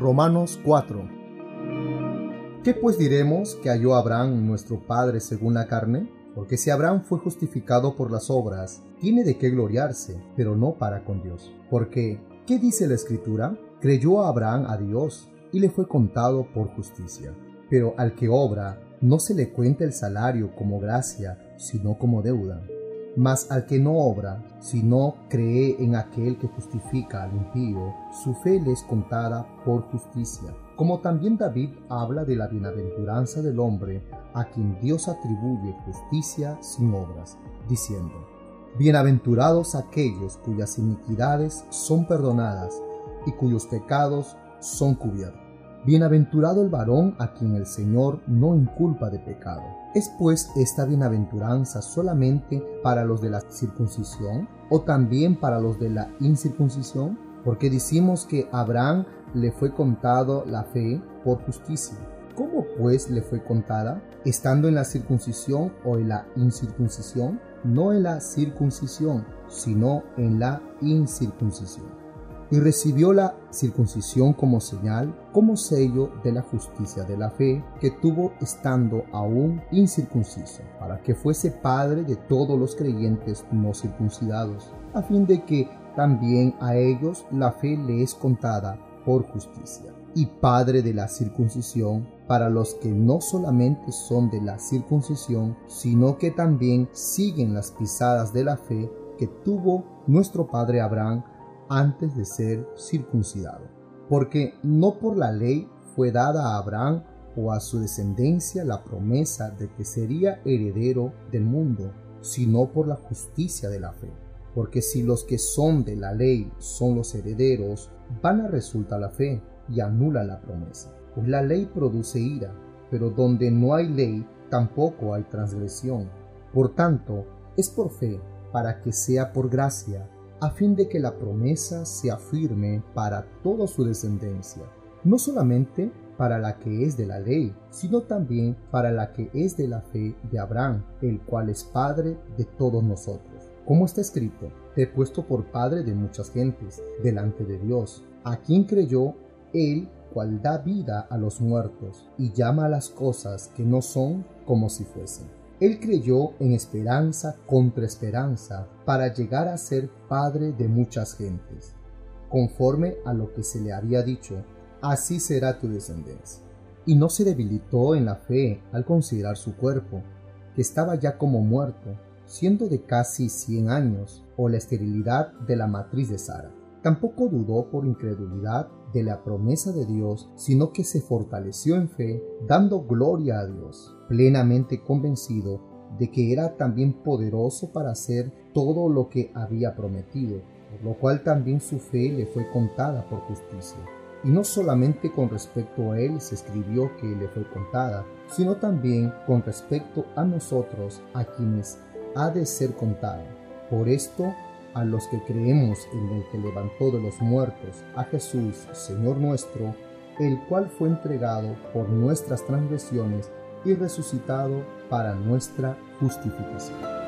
Romanos 4 ¿Qué pues diremos que halló Abraham nuestro Padre según la carne? Porque si Abraham fue justificado por las obras, tiene de qué gloriarse, pero no para con Dios. Porque, ¿qué dice la Escritura? Creyó Abraham a Dios y le fue contado por justicia. Pero al que obra, no se le cuenta el salario como gracia, sino como deuda. Mas al que no obra, sino cree en aquel que justifica al impío, su fe le es contada por justicia. Como también David habla de la bienaventuranza del hombre a quien Dios atribuye justicia sin obras, diciendo, Bienaventurados aquellos cuyas iniquidades son perdonadas y cuyos pecados son cubiertos. Bienaventurado el varón a quien el Señor no inculpa de pecado. ¿Es pues esta bienaventuranza solamente para los de la circuncisión o también para los de la incircuncisión? Porque decimos que Abraham le fue contado la fe por justicia. ¿Cómo pues le fue contada? ¿Estando en la circuncisión o en la incircuncisión? No en la circuncisión, sino en la incircuncisión y recibió la circuncisión como señal, como sello de la justicia de la fe que tuvo estando aún incircunciso, para que fuese padre de todos los creyentes no circuncidados, a fin de que también a ellos la fe le es contada por justicia, y padre de la circuncisión para los que no solamente son de la circuncisión, sino que también siguen las pisadas de la fe que tuvo nuestro padre Abraham antes de ser circuncidado, porque no por la ley fue dada a Abraham o a su descendencia la promesa de que sería heredero del mundo, sino por la justicia de la fe. Porque si los que son de la ley son los herederos, van a resulta la fe y anula la promesa. Pues la ley produce ira, pero donde no hay ley, tampoco hay transgresión. Por tanto, es por fe, para que sea por gracia a fin de que la promesa se afirme para toda su descendencia, no solamente para la que es de la ley, sino también para la que es de la fe de Abraham, el cual es Padre de todos nosotros. Como está escrito, te he puesto por Padre de muchas gentes, delante de Dios, a quien creyó él cual da vida a los muertos y llama a las cosas que no son como si fuesen. Él creyó en esperanza contra esperanza para llegar a ser padre de muchas gentes. Conforme a lo que se le había dicho, así será tu descendencia. Y no se debilitó en la fe al considerar su cuerpo, que estaba ya como muerto, siendo de casi cien años, o la esterilidad de la matriz de Sara. Tampoco dudó por incredulidad de la promesa de Dios, sino que se fortaleció en fe, dando gloria a Dios, plenamente convencido de que era también poderoso para hacer todo lo que había prometido, por lo cual también su fe le fue contada por justicia. Y no solamente con respecto a él se escribió que le fue contada, sino también con respecto a nosotros, a quienes ha de ser contada. Por esto a los que creemos en el que levantó de los muertos a Jesús, Señor nuestro, el cual fue entregado por nuestras transgresiones y resucitado para nuestra justificación.